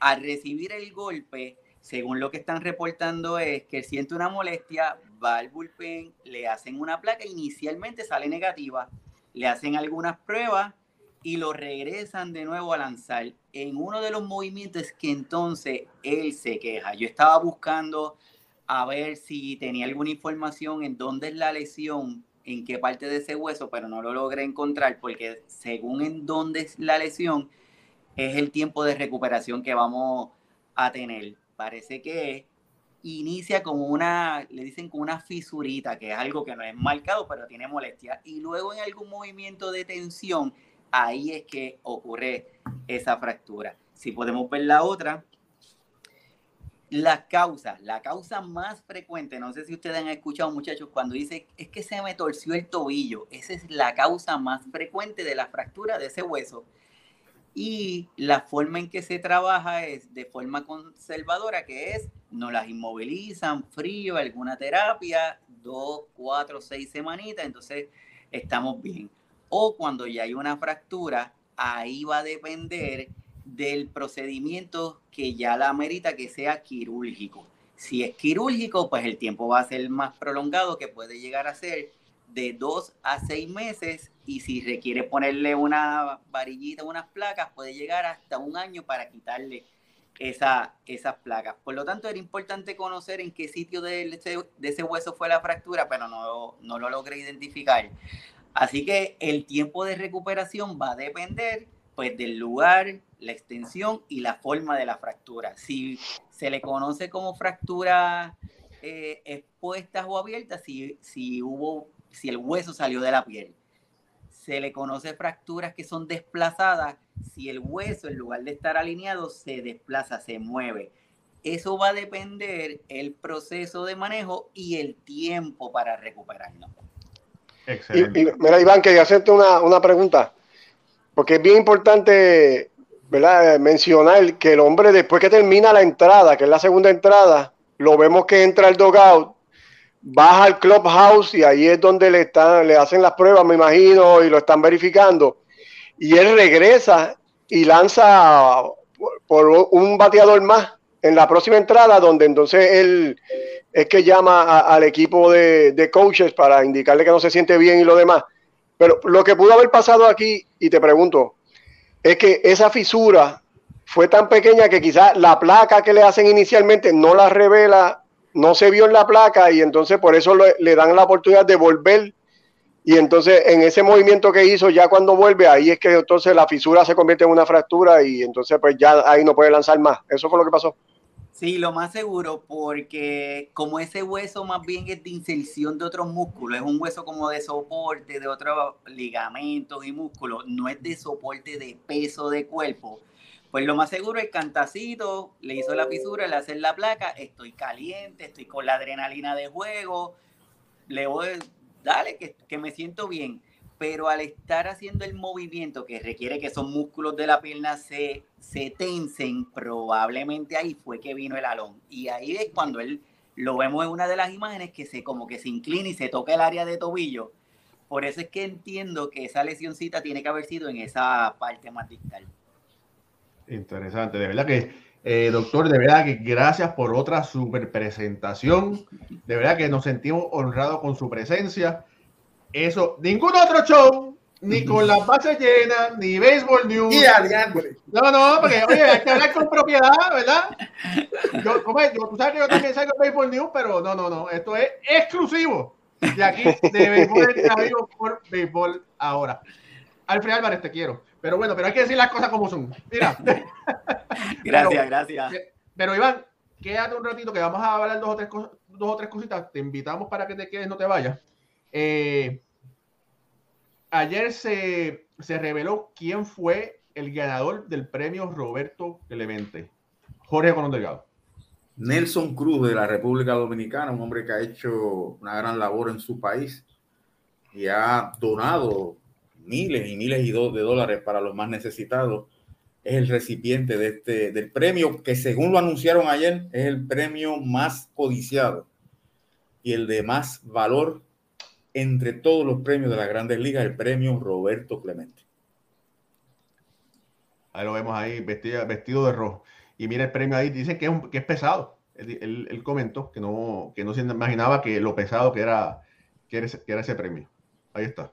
Al recibir el golpe, según lo que están reportando es que siente una molestia, va al bullpen, le hacen una placa, inicialmente sale negativa, le hacen algunas pruebas y lo regresan de nuevo a lanzar. En uno de los movimientos que entonces él se queja. Yo estaba buscando a ver si tenía alguna información en dónde es la lesión, en qué parte de ese hueso, pero no lo logré encontrar porque según en dónde es la lesión, es el tiempo de recuperación que vamos a tener parece que inicia como una, le dicen como una fisurita, que es algo que no es marcado, pero tiene molestia. Y luego en algún movimiento de tensión, ahí es que ocurre esa fractura. Si podemos ver la otra, la causa, la causa más frecuente, no sé si ustedes han escuchado muchachos cuando dice es que se me torció el tobillo, esa es la causa más frecuente de la fractura de ese hueso y la forma en que se trabaja es de forma conservadora, que es nos las inmovilizan, frío, alguna terapia, dos, cuatro, seis semanitas, entonces estamos bien. O cuando ya hay una fractura, ahí va a depender del procedimiento que ya la amerita que sea quirúrgico. Si es quirúrgico, pues el tiempo va a ser más prolongado, que puede llegar a ser de dos a seis meses y si requiere ponerle una varillita, unas placas, puede llegar hasta un año para quitarle esa, esas placas. Por lo tanto, era importante conocer en qué sitio de ese, hueso fue la fractura, pero no, no lo logré identificar. Así que el tiempo de recuperación va a depender pues del lugar, la extensión y la forma de la fractura. Si se le conoce como fractura eh, expuestas o abiertas, si, si hubo, si el hueso salió de la piel se le conoce fracturas que son desplazadas si el hueso, en lugar de estar alineado, se desplaza, se mueve. Eso va a depender el proceso de manejo y el tiempo para recuperarlo. Excelente. mira, Iván, quería hacerte una, una pregunta, porque es bien importante ¿verdad? mencionar que el hombre después que termina la entrada, que es la segunda entrada, lo vemos que entra al dogout, baja al clubhouse y ahí es donde le, están, le hacen las pruebas, me imagino, y lo están verificando. Y él regresa y lanza por un bateador más en la próxima entrada, donde entonces él es que llama al equipo de, coaches para indicarle que no se siente bien y lo demás. Pero lo que pudo haber pasado aquí, y te pregunto, es que esa fisura fue tan pequeña que quizás la placa que le hacen inicialmente no la revela, no se vio en la placa y entonces por eso le, le dan la oportunidad de volver y entonces en ese movimiento que hizo ya cuando vuelve ahí es que entonces la fisura se convierte en una fractura y entonces pues ya ahí no puede lanzar más. Eso fue lo que pasó. Sí, lo más seguro, porque como ese hueso más bien es de inserción de otros músculos, es un hueso como de soporte de otros ligamentos y músculos, no es de soporte de peso de cuerpo. Pues lo más seguro es cantacito, le hizo la fisura, le hace la placa, estoy caliente, estoy con la adrenalina de juego, le voy, dale, que, que me siento bien pero al estar haciendo el movimiento que requiere que esos músculos de la pierna se, se tensen, probablemente ahí fue que vino el alón. Y ahí es cuando él lo vemos en una de las imágenes que se como que se inclina y se toca el área de tobillo. Por eso es que entiendo que esa lesioncita tiene que haber sido en esa parte más distal. Interesante, de verdad que, eh, doctor, de verdad que gracias por otra super presentación. De verdad que nos sentimos honrados con su presencia. Eso, ningún otro show, ni con las bases llenas, ni Baseball News. No, no, porque oye, hay que hablar con propiedad, ¿verdad? Yo, como yo, tú sabes que yo también salgo Baseball News, pero no, no, no, esto es exclusivo de aquí, de Béisbol por Béisbol ahora. Alfred Álvarez, te quiero. Pero bueno, pero hay que decir las cosas como son. Mira. gracias, gracias. Pero Iván, quédate un ratito que vamos a hablar dos o tres, dos o tres cositas. Te invitamos para que te quedes, no te vayas. Eh, ayer se, reveló quién fue el ganador del premio Roberto Clemente. Jorge Colón Delgado. Nelson Cruz de la República Dominicana, un hombre que ha hecho una gran labor en su país y ha donado miles y miles de dólares para los más necesitados. Es el recipiente de este, del premio que según lo anunciaron ayer es el premio más codiciado y el de más valor entre todos los premios de las grandes ligas, el premio Roberto Clemente. Ahí lo vemos ahí, vestido, vestido de rojo. Y mira el premio ahí, dice que es, que es pesado. Él, comentó que no, que no se imaginaba que lo pesado que era, que era, ese, premio. Ahí está.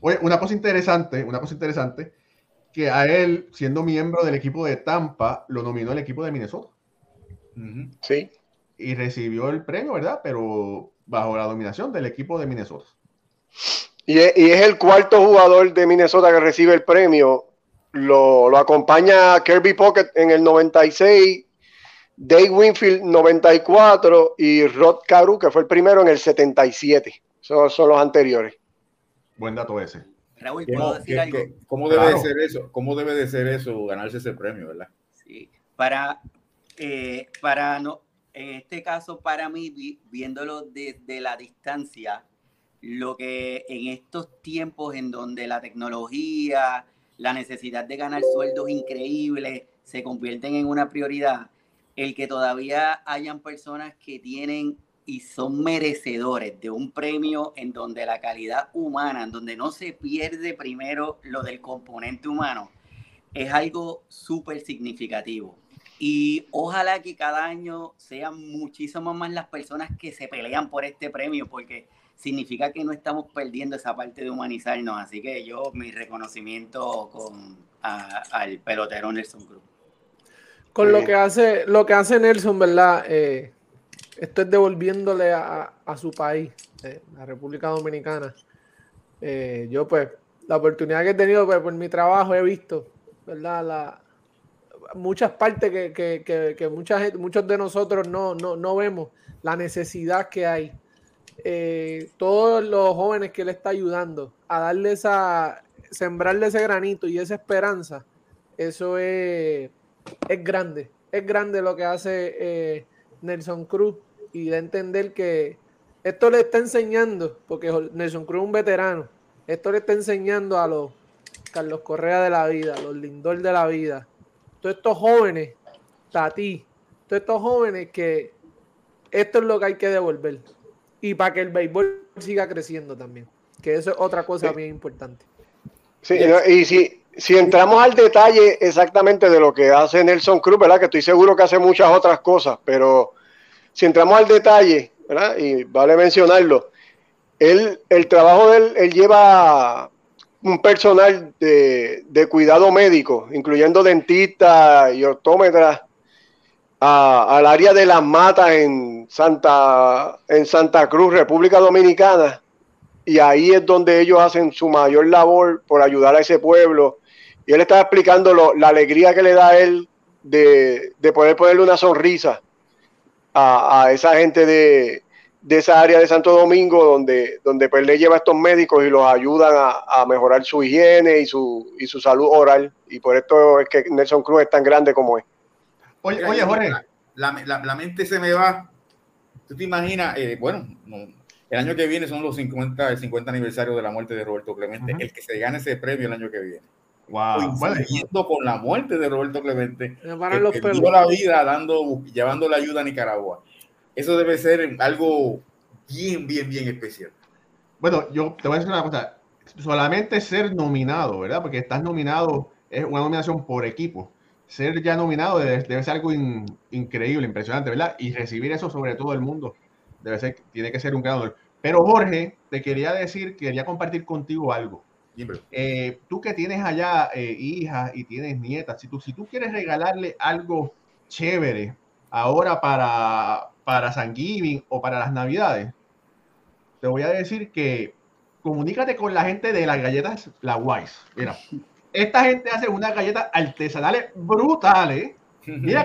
Oye, una cosa interesante, una cosa interesante, que a él, siendo miembro del equipo de Tampa, lo nominó el equipo de Minnesota. Sí. Y recibió el premio, ¿verdad? Pero bajo la dominación del equipo de Minnesota. Y es, el cuarto jugador de Minnesota que recibe el premio. Lo, acompaña Kirby Pocket en el 96, Dave Winfield 94 y Rod Caru, que fue el primero en el 77. Esos son los anteriores. Buen dato ese. Raúl, ¿puedo decir algo? ¿Cómo debe de ser eso? ¿Cómo debe de ser eso, ganarse ese premio, verdad? Sí, para, eh, para no, en este caso, para mí, viéndolo desde la distancia, lo que en estos tiempos en donde la tecnología, la necesidad de ganar sueldos increíbles se convierten en una prioridad, el que todavía hayan personas que tienen y son merecedores de un premio en donde la calidad humana, en donde no se pierde primero lo del componente humano, es algo súper significativo. Y ojalá que cada año sean muchísimas más las personas que se pelean por este premio, porque significa que no estamos perdiendo esa parte de humanizarnos. Así que yo, mi reconocimiento con, al pelotero Nelson Cruz. Con lo que hace, lo que hace Nelson, ¿verdad? Eh, esto es devolviéndole a, su país, eh, la República Dominicana. Eh, yo, pues, la oportunidad que he tenido pues, por mi trabajo he visto, ¿verdad? La, muchas partes que, que, que, muchos de nosotros no, no, no, vemos, la necesidad que hay. Eh, todos los jóvenes que le está ayudando a darle esa, sembrarle ese granito y esa esperanza, eso es, es grande, es grande lo que hace eh, Nelson Cruz y de entender que esto le está enseñando, porque Nelson Cruz es un veterano, esto le está enseñando a los Carlos Correa de la vida, a los Lindor de la vida, todos estos jóvenes, Tati, todos estos jóvenes que esto es lo que hay que devolver. Y para que el béisbol siga creciendo también. Que eso es otra cosa bien importante. Sí, y si, si entramos al detalle exactamente de lo que hace Nelson Cruz, ¿verdad? Que estoy seguro que hace muchas otras cosas, pero si entramos al detalle, ¿verdad? Y vale mencionarlo, él, el trabajo de él, él lleva un personal de, de cuidado médico, incluyendo dentistas y optómetras, al área de las matas en Santa, en Santa Cruz, República Dominicana. Y ahí es donde ellos hacen su mayor labor por ayudar a ese pueblo. Y él estaba explicando la alegría que le da a él de, de poder ponerle una sonrisa a, a esa gente de, de, esa área de Santo Domingo, donde, donde pues le lleva a estos médicos y los ayudan a, a, mejorar su higiene y su, y su salud oral. Y por esto es que Nelson Cruz es tan grande como es. Oye, oye Jorge. La, la, la, mente se me va. ¿Tú te imaginas? Eh, bueno, no, el año que viene son los 50, el 50 aniversario de la muerte de Roberto Clemente. Uh -huh. El que se gane ese premio el año que viene. Wow. Coincidiendo con la muerte de Roberto Clemente, que la vida dando, llevando la ayuda a Nicaragua. Eso debe ser algo bien, bien, bien especial. Bueno, yo te voy a decir una cosa. Solamente ser nominado, ¿verdad? Porque estás nominado, es una nominación por equipo ser ya nominado debe, debe ser algo in, increíble, impresionante, ¿verdad? Y recibir eso sobre todo el mundo debe ser, tiene que ser un ganador. Pero Jorge, te quería decir, quería compartir contigo algo. Eh, tú que tienes allá eh, hijas y tienes nietas, si tú, si tú quieres regalarle algo chévere ahora para, para San Giving o para las Navidades, te voy a decir que comunícate con la gente de las galletas La Wise. Mira, esta gente hace unas galletas artesanales brutales. Mira,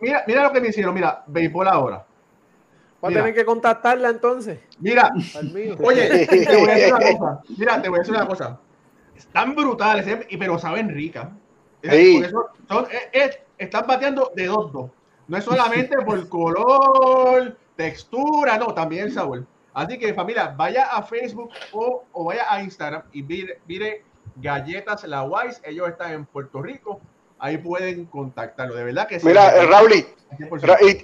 mira, mira lo que me hicieron. Mira, béisbol ahora. Va a tener que contactarla entonces. Mira, oye, te voy a decir una cosa. Mira, te voy a decir una cosa. Están brutales, ¿eh? pero saben ricas. Sí. Son, es, es, están bateando de dos dos. No es solamente por color, textura, no, también el sabor. Así que familia, vaya a Facebook o, o vaya a Instagram y mire, mire Galletas La Wise, ellos están en Puerto Rico, ahí pueden contactarlo, de verdad que sí. Mira, eh, Raúl, y,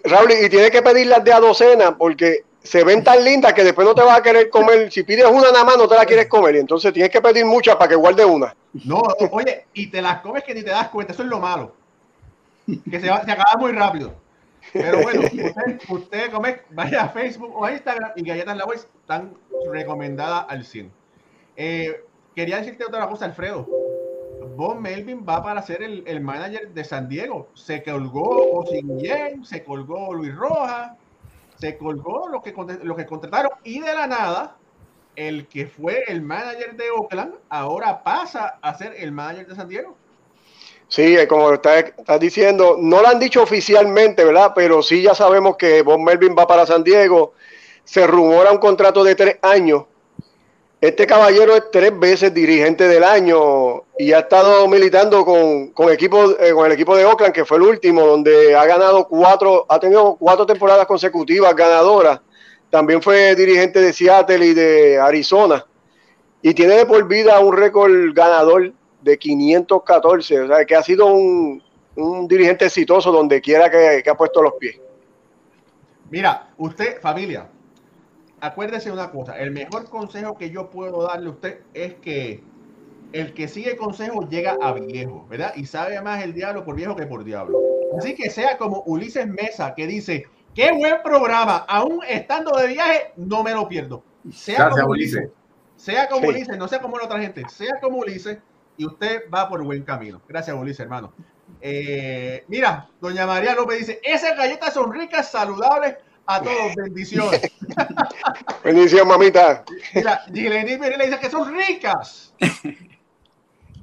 Raúl, y tiene que pedirlas de a docena porque se ven tan lindas que después no te vas a querer comer, si pides una nada más no te la quieres comer, y entonces tienes que pedir muchas para que guarde una. No, oye, y te las comes que ni te das cuenta, eso es lo malo, que se, va, se acaba muy rápido. Pero bueno, usted, come, vaya a Facebook o a Instagram y Galletas La Wise están recomendadas al 100. Eh, quería decirte otra cosa, Alfredo. Bob Melvin va para ser el, el manager de San Diego. Se colgó Osinien, se colgó Luis Rojas, se colgó lo que, lo que contrataron y de la nada, el que fue el manager de Oakland ahora pasa a ser el manager de San Diego. Sí, como estás está diciendo, no lo han dicho oficialmente, ¿verdad? Pero sí ya sabemos que Bob Melvin va para San Diego. Se rumora un contrato de tres años este caballero es tres veces dirigente del año y ha estado militando con, con, eh, con el equipo de Oakland, que fue el último, donde ha ganado cuatro, ha tenido cuatro temporadas consecutivas ganadoras. También fue dirigente de Seattle y de Arizona. Y tiene de por vida un récord ganador de 514. O sea, que ha sido un, un dirigente exitoso donde quiera que, que ha puesto los pies. Mira, usted, familia, acuérdese una cosa, el mejor consejo que yo puedo darle a usted es que el que sigue consejo llega a viejo, ¿verdad? Y sabe más el diablo por viejo que por diablo. Así que sea como Ulises Mesa que dice, qué buen programa, aún estando de viaje, no me lo pierdo. Sea Gracias, como Ulises. Sea como sí. Ulises, no sea como la otra gente, sea como Ulises y usted va por buen camino. Gracias, Ulises, hermano. Eh, mira, doña María López dice, esas galletas son ricas, saludables, a todos, bendiciones. Bendición, mamita. Mira, Gileni le dice que son ricas.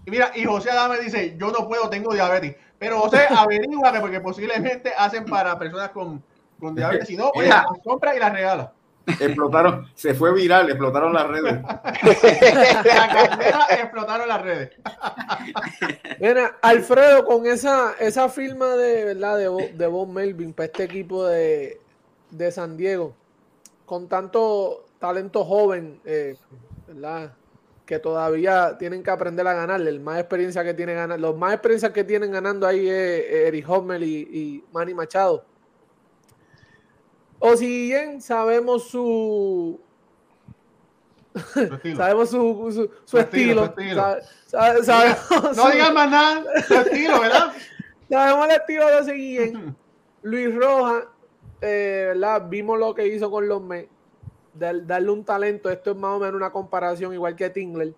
Y mira, y José Adame dice, yo no puedo, tengo diabetes. Pero José, averíguame porque posiblemente hacen para personas con, con diabetes. Si no, oye, las compra y las regala. Explotaron, se fue viral, explotaron las redes. la explotaron las redes. Mira, Alfredo, con esa, esa firma de verdad de, de Bob Melvin para este equipo de, de San Diego, con tanto talento joven, eh, ¿verdad? Que todavía tienen que aprender a ganarle. El más experiencia que tienen ganando, los más experiencia que tienen ganando ahí es Eric Hommel y, y Manny Machado. O si bien sabemos su. sabemos su, su, estilo. no digas más nada, su estilo, ¿verdad? sabemos el estilo de ese Luis Roja, eh, ¿verdad? Vimos lo que hizo con los Mets. darle un talento. Esto es más o menos una comparación, igual que Tingler.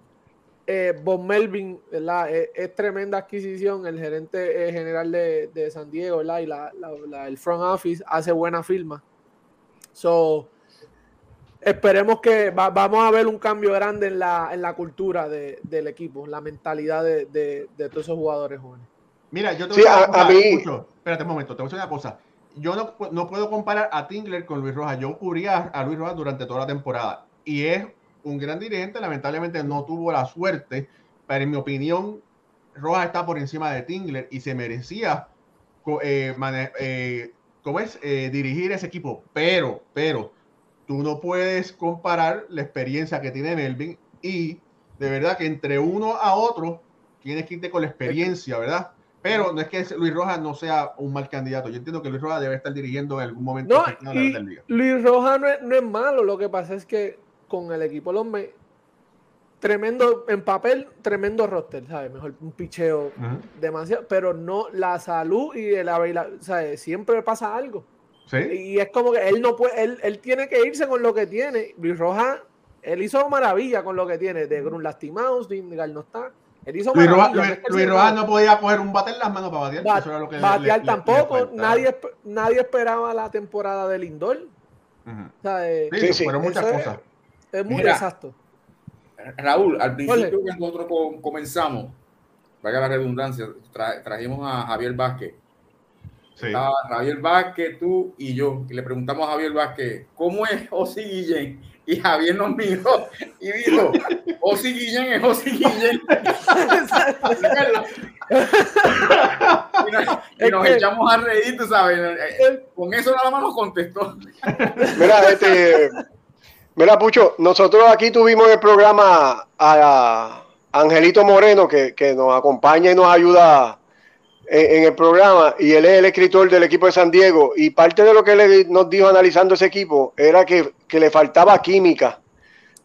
Eh, Bob Melvin, ¿verdad? Es, tremenda adquisición. El gerente eh, general de, San Diego, ¿verdad? Y la, el front office hace buena firma. So, esperemos que vamos a ver un cambio grande en la, en la cultura del equipo, la mentalidad de, todos esos jugadores jóvenes. Mira, yo te voy a, a, mí... espérate un momento, te voy a decir una cosa. Yo no, no puedo comparar a Tingler con Luis Rojas. Yo cubría a Luis Rojas durante toda la temporada y es un gran dirigente. Lamentablemente no tuvo la suerte, pero en mi opinión, Rojas está por encima de Tingler y se merecía eh, eh, ¿cómo es? Eh, dirigir ese equipo. Pero, pero, tú no puedes comparar la experiencia que tiene Melvin y de verdad que entre uno a otro tienes que irte con la experiencia, ¿verdad? Pero no es que Luis Rojas no sea un mal candidato. Yo entiendo que Luis Rojas debe estar dirigiendo en algún momento. No, Luis Rojas no es, no es, malo. Lo que pasa es que con el equipo los me tremendo en papel, tremendo roster, ¿sabes? Mejor un picheo demasiado, pero no la salud y el ¿sabes? Siempre pasa algo. ¿Sí? Y es como que él no puede, él, él tiene que irse con lo que tiene. Luis Rojas, él hizo maravilla con lo que tiene. De Grun lastimados, Dingal no está. Él hizo Luis, Rojas, no podía coger un bate en las manos para batear. batear tampoco. nadie, nadie esperaba la temporada del Lindor. sí, sí, fueron muchas cosas. Es muy exacto. Raúl, al principio que nosotros comenzamos, vaya la redundancia, trajimos a Javier Vázquez. Javier Vázquez, tú y yo, y le preguntamos a Javier Vázquez, ¿cómo es Osi Guillén? Y Javier nos miró y dijo, Osi Guillén es Osi Guillén. y nos, echamos a reír, tú sabes. Con eso nada más nos contestó. Mira, este Mira, Pucho, nosotros aquí tuvimos el programa a Angelito Moreno, que, nos acompaña y nos ayuda en, el programa, y él es el escritor del equipo de San Diego, y parte de lo que él nos dijo analizando ese equipo era que, le faltaba química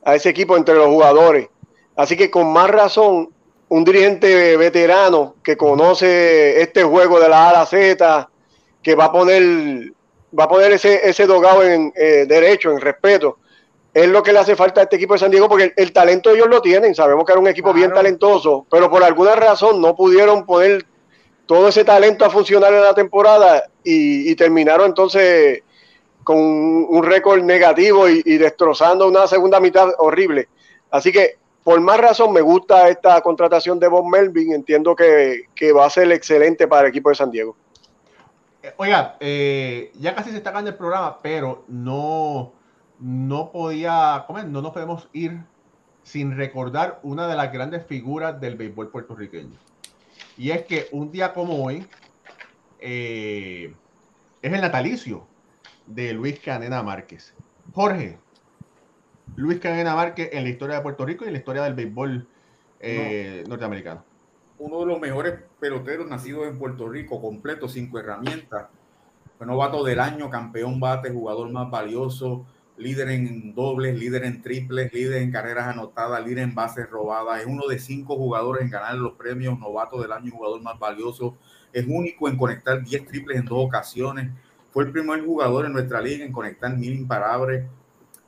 a ese equipo entre los jugadores. Así que con más razón, un dirigente veterano que conoce este juego de la A a la Z, que va a poner, va a poner ese, ese dogado en eh, derecho, en respeto, es lo que le hace falta a este equipo de San Diego, porque el, talento ellos lo tienen, sabemos que era un equipo bien talentoso, pero por alguna razón no pudieron poner todo ese talento a funcionar en la temporada y, terminaron entonces con un, récord negativo y, destrozando una segunda mitad horrible. Así que por más razón me gusta esta contratación de Bob Melvin, entiendo que, va a ser excelente para el equipo de San Diego. Oiga, eh, ya casi se está acabando el programa, pero no no podía, comer, no nos podemos ir sin recordar una de las grandes figuras del béisbol puertorriqueño. Y es que un día como hoy eh, es el natalicio de Luis Canena Márquez. Jorge, Luis Canena Márquez en la historia de Puerto Rico y en la historia del béisbol eh, norteamericano. Uno de los mejores peloteros nacidos en Puerto Rico, completo, cinco herramientas. Novato del año, campeón bate, jugador más valioso, líder en dobles, líder en triples, líder en carreras anotadas, líder en bases robadas. Es uno de cinco jugadores en ganar los premios novato del año, jugador más valioso. Es único en conectar 10 triples en dos ocasiones. Fue el primer jugador en nuestra liga en conectar mil imparables.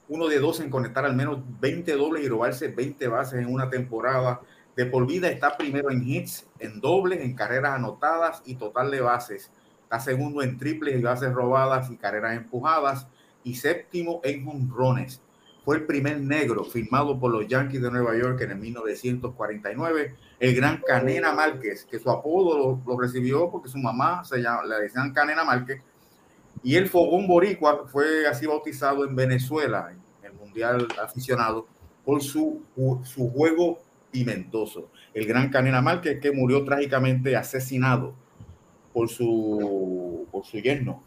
Uno de dos en conectar al menos 20 dobles y robarse 20 bases en una temporada. De por vida está primero en hits, en dobles, en carreras anotadas y total de bases. Está segundo en triples y bases robadas y carreras empujadas y séptimo en honrones. Fue el primer negro firmado por los Yankees de Nueva York en el 1949. El gran Canena Márquez, que su apodo lo, recibió porque su mamá se llama, le decían Canena Márquez. Y el Fogón Boricua fue así bautizado en Venezuela, en el Mundial aficionado, por su, su juego pimentoso. El gran Canena Márquez que murió trágicamente asesinado por su, por su yerno,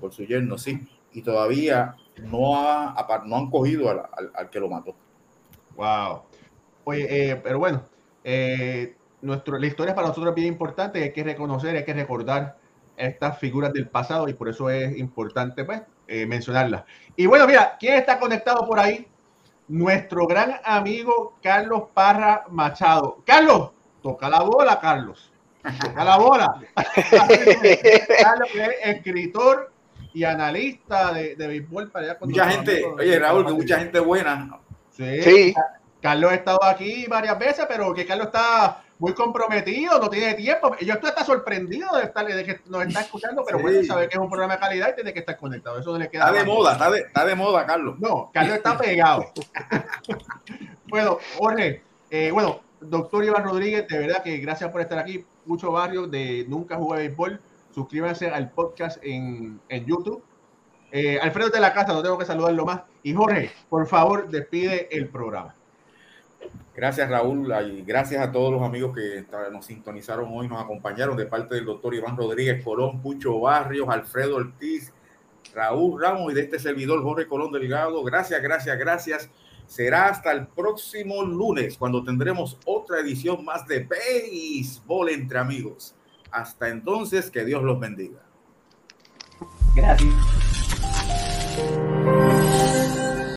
por su yerno, sí y todavía no, ha, no han cogido al, al, que lo mató. Wow. Oye, eh, pero bueno, eh, nuestro, la historia para nosotros es bien importante, hay que reconocer, hay que recordar estas figuras del pasado y por eso es importante pues, eh, mencionarla. Y bueno, mira, ¿quién está conectado por ahí? Nuestro gran amigo Carlos Parra Machado. Carlos, toca la bola, Carlos. Toca la bola. Carlos es escritor y analista de, de béisbol para allá. Mucha gente, oye Raúl, que mucha gente buena. Sí. sí. Carlos ha estado aquí varias veces, pero que Carlos está muy comprometido, no tiene tiempo. Yo estoy hasta sorprendido de, estar, de que nos está escuchando, pero bueno, sabe que es un programa de calidad y tiene que estar conectado. Eso le queda está de moda, está de, está de, moda, Carlos. No, Carlos está pegado. bueno, Jorge, eh, bueno, doctor Iván Rodríguez, de verdad que gracias por estar aquí. Mucho barrio de Nunca Jugué Béisbol. Suscríbanse al podcast en, en YouTube. Eh, Alfredo de la casa, no tengo que saludarlo más. Y Jorge, por favor, despide el programa. Gracias Raúl y gracias a todos los amigos que nos sintonizaron hoy, nos acompañaron de parte del doctor Iván Rodríguez Colón, Pucho Barrios, Alfredo Ortiz, Raúl Ramos y de este servidor Jorge Colón Delgado. Gracias, gracias, gracias. Será hasta el próximo lunes cuando tendremos otra edición más de Béisbol entre amigos. Hasta entonces, que Dios los bendiga. Gracias.